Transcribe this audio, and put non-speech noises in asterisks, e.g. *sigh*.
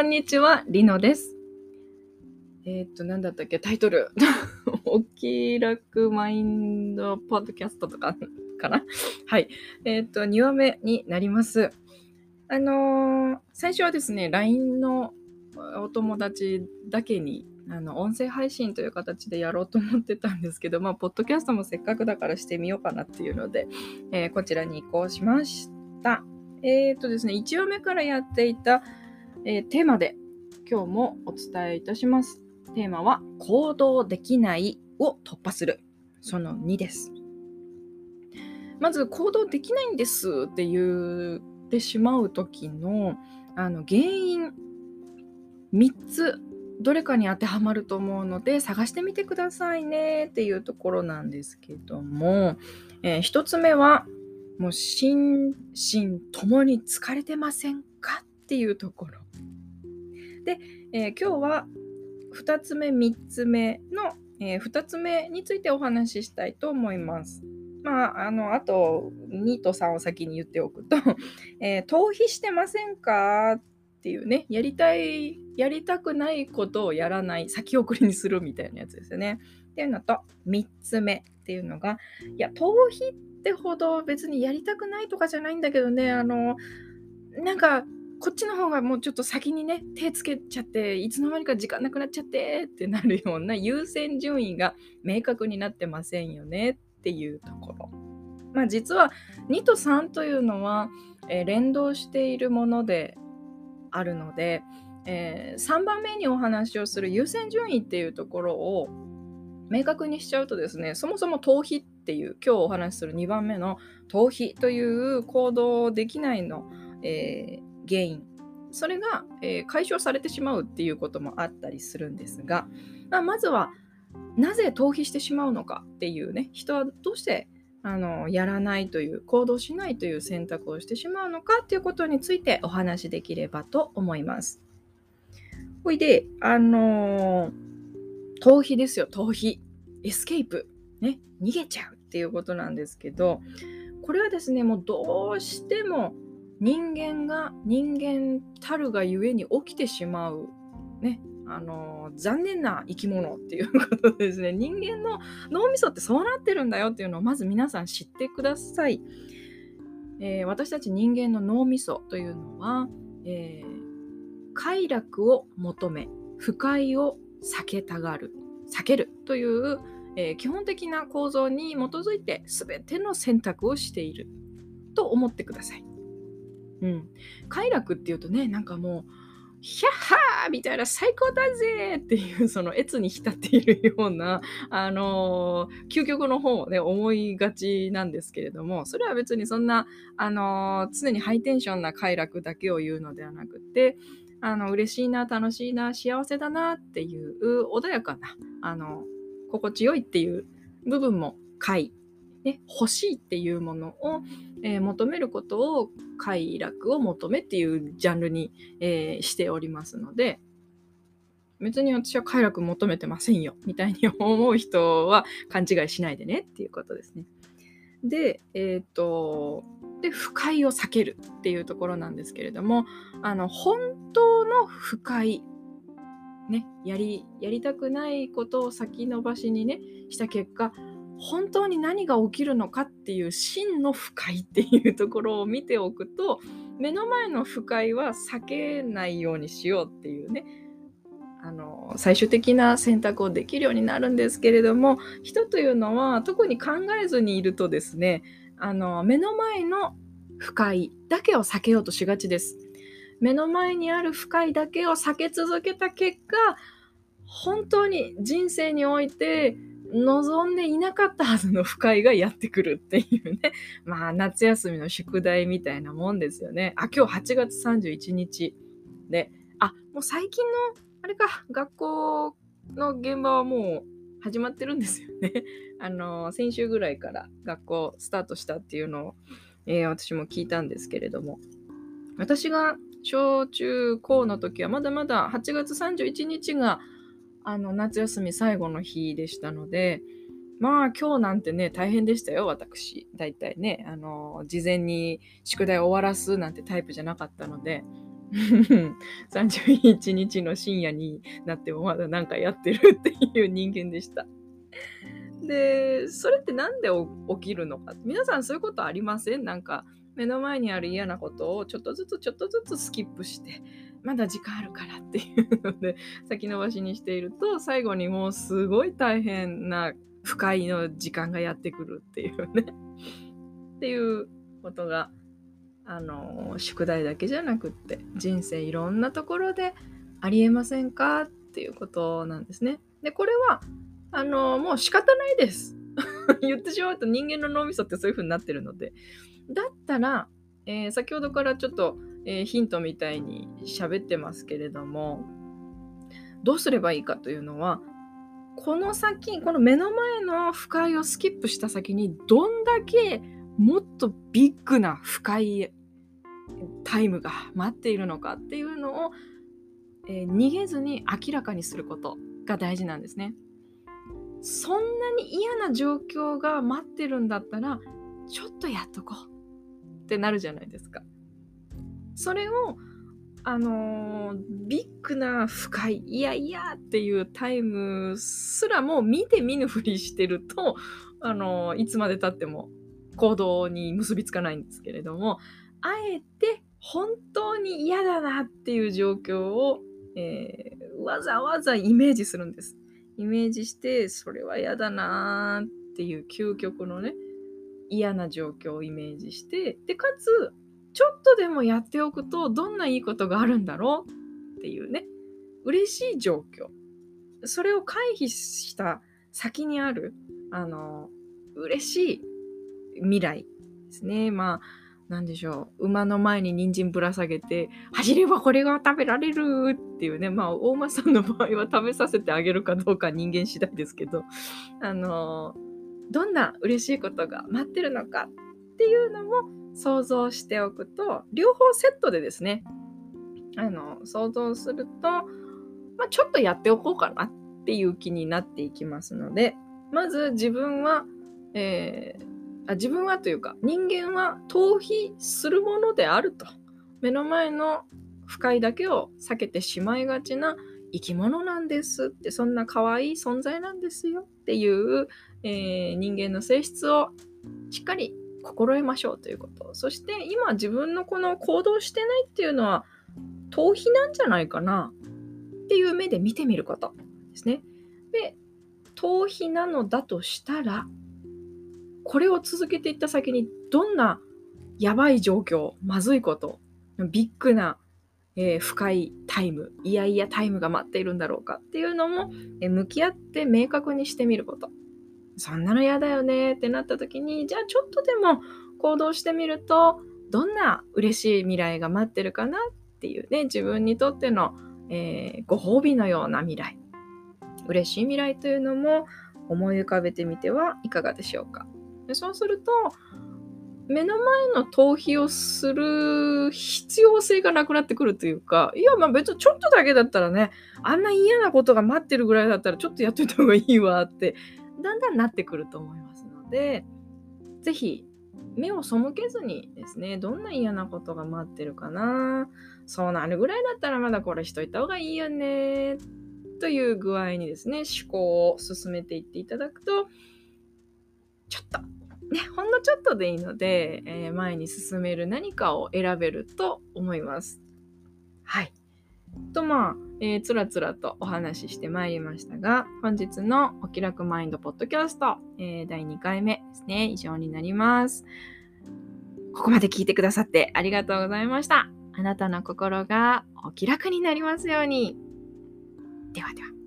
こんにちは、りのです。えーっと、なんだったっけ、タイトル。*laughs* お気楽マインドポッドキャストとかかな？はい。えーっと、2話目になります。あのー最初はですね、LINE のお友達だけに、あの、音声配信という形でやろうと思ってたんですけど、まあ、ポッドキャストもせっかくだからしてみようかなっていうので、えこちらに移行しました。えーっとですね、1話目からやっていた、えーテーマで今日もお伝えいたします。テーマは行動できないを突破する。その2です。まず行動できないんですって言ってしまう時のあの原因3つどれかに当てはまると思うので探してみてくださいねっていうところなんですけども、え1つ目はもう心身ともに疲れてませんか？っていうところ。で、えー今日は2つ目3つ目の、え2つ目についてお話ししたいと思います。まあ、あのあと2と3を先に言っておくと、*laughs* えー逃避してませんか？っていうねやりたいやりたくないことをやらない先送りにするみたいなやつですよね。っていうのと3つ目っていうのがいや逃避ってほど別にやりたくないとかじゃないんだけどねあのなんかこっちの方がもうちょっと先にね手つけちゃっていつの間にか時間なくなっちゃってってなるような優先順位が明確になってませんよねっていうところ。まあ実は2と3というのは、えー連動しているものであるので、え3番目にお話をする優先順位っていうところを明確にしちゃうとですねそもそも逃避っていう今日お話しする2番目の逃避という行動できないの、えー原因。それが、えー解消されてしまうっていうこともあったりするんですが、まあ、まずはなぜ逃避してしまうのかっていうね人はどうしてあのやらないという行動しないという選択をしてしまうのかっていうことについてお話しできればと思います。ほいであのー逃避ですよ逃避。エスケープ。ね逃げちゃうっていうことなんですけどこれはですねもうどうしても人間が人間たるがゆえに起きてしまうねあの残念な生き物っていうことですね *laughs* 人間の脳みそってそうなってるんだよっていうのをまず皆さん知ってください、えー私たち人間の脳みそというのは、えー快楽を求め不快を避けたがる避けるという、えー基本的な構造に基づいて全ての選択をしていると思ってください。うん、快楽っていうとねなんかもう「ヒャッハー!」みたいな「最高だぜ!」っていうその越に浸っているような、*laughs* あのー究極の方をね思いがちなんですけれどもそれは別にそんな、あのー常にハイテンションな快楽だけを言うのではなくてあの嬉しいな楽しいな幸せだなっていう穏やかなあの心地よいっていう部分も快、ね、欲しいっていうものをえー求めることを快楽を求めっていうジャンルに、えーしておりますので別に私は快楽求めてませんよみたいに思う人は勘違いしないでねっていうことですね。で、えっ、と、で、不快を避けるっていうところなんですけれども、あの、本当の不快、ね、やり、やりたくないことを先延ばしにね、した結果、本当に何が起きるのかっていう真の不快っていうところを見ておくと目の前の不快は避けないようにしようっていうねあの最終的な選択をできるようになるんですけれども人というのは特に考えずにいるとですねあの目の前の不快だけを避けようとしがちです。目の前にある不快だけを避け続けた結果本当に人生において望んでいなかったはずの不快がやってくるっていうね。*laughs* まあ、夏休みの宿題みたいなもんですよね。あ、今日8月31日で、あ、もう最近の、あれか、学校の現場はもう始まってるんですよね。*laughs* あの、先週ぐらいから学校スタートしたっていうのを、えー私も聞いたんですけれども、私が小中高の時はまだまだ8月31日があの夏休み最後の日でしたのでまあ今日なんてね大変でしたよ私。大体ねあの事前に宿題を終わらすなんてタイプじゃなかったので *laughs* 31日の深夜になってもまだ何かやってるっていう人間でした。で、それって何で起きるのか。皆さんそういうことありません？なんか目の前にある嫌なことをちょっとずつちょっとずつスキップしてまだ時間あるからっていうので *laughs* 先延ばしにしていると最後にもうすごい大変な不快の時間がやってくるっていうね *laughs* っていうことがあの宿題だけじゃなくって人生いろんなところでありえませんかっていうことなんですね。でこれはあのもう仕方ないです。*laughs* 言ってしまうと人間の脳みそってそういう風になってるのでだったら、えー、先ほどからちょっと、えー、ヒントみたいに喋ってますけれどもどうすればいいかというのはこの先この目の前の不快をスキップした先にどんだけもっとビッグな不快タイムが待っているのかっていうのを、えー、逃げずに明らかにすることが大事なんですね。そんなに嫌な状況が待ってるんだったらちょっとやっとこうってなるじゃないですか。それをあのー、ビッグな不快いやいやっていうタイムすらも見て見ぬふりしてると、あのー、いつまでたっても行動に結びつかないんですけれどもあえて本当に嫌だなっていう状況を、えー、わざわざイメージするんです。イメージしてそれは嫌だなっていう究極のね嫌な状況をイメージしてでかつちょっとでもやっておくとどんないいことがあるんだろうっていうね。嬉しい状況。それを回避した先にあるあの嬉しい未来ですね。まあ何でしょう。馬の前に人参ぶら下げて走ればこれが食べられるっていうね。まあ大間さんの場合は食べさせてあげるかどうか人間次第ですけど。あのどんな嬉しいことが待ってるのかっていうのも想像しておくと両方セットでですねあの想像すると、まあ、ちょっとやっておこうかなっていう気になっていきますのでまず自分は、えー、あ自分はというか人間は逃避するものであると。目の前の不快だけを避けてしまいがちな生き物なんですってそんな可愛い存在なんですよっていう、えー、人間の性質をしっかり心得ましょうということ。そして今自分のこの行動してないっていうのは逃避なんじゃないかな。っていう目で見てみることですね。で逃避なのだとしたらこれを続けていった先にどんなやばい状況まずいことビッグな、えー、深いタイムいやいやタイムが待っているんだろうかっていうのも、えー、向き合って明確にしてみること。そんなの嫌だよねってなった時にじゃあちょっとでも行動してみるとどんな嬉しい未来が待ってるかなっていうね自分にとっての、えー、ご褒美のような未来。嬉しい未来というのも思い浮かべてみてはいかがでしょうか。でそうすると目の前の逃避をする必要性がなくなってくるというか、いや、まあ別にちょっとだけだったらね、あんな嫌なことが待ってるぐらいだったらちょっとやっといた方がいいわってだんだんなってくると思いますので、ぜひ目を背けずにですね、どんな嫌なことが待ってるかな、そうなるぐらいだったらまだこれしといた方がいいよね、という具合にですね、思考を進めていっていただくと、ちょっと、ね、ほんのちょっとでいいので、えー、前に進める何かを選べると思います。はい。とまあ、えー、つらつらとお話ししてまいりましたが、本日のお気楽マインドポッドキャスト、えー、第2回目ですね、以上になります。ここまで聞いてくださってありがとうございました。あなたの心がお気楽になりますように。ではでは。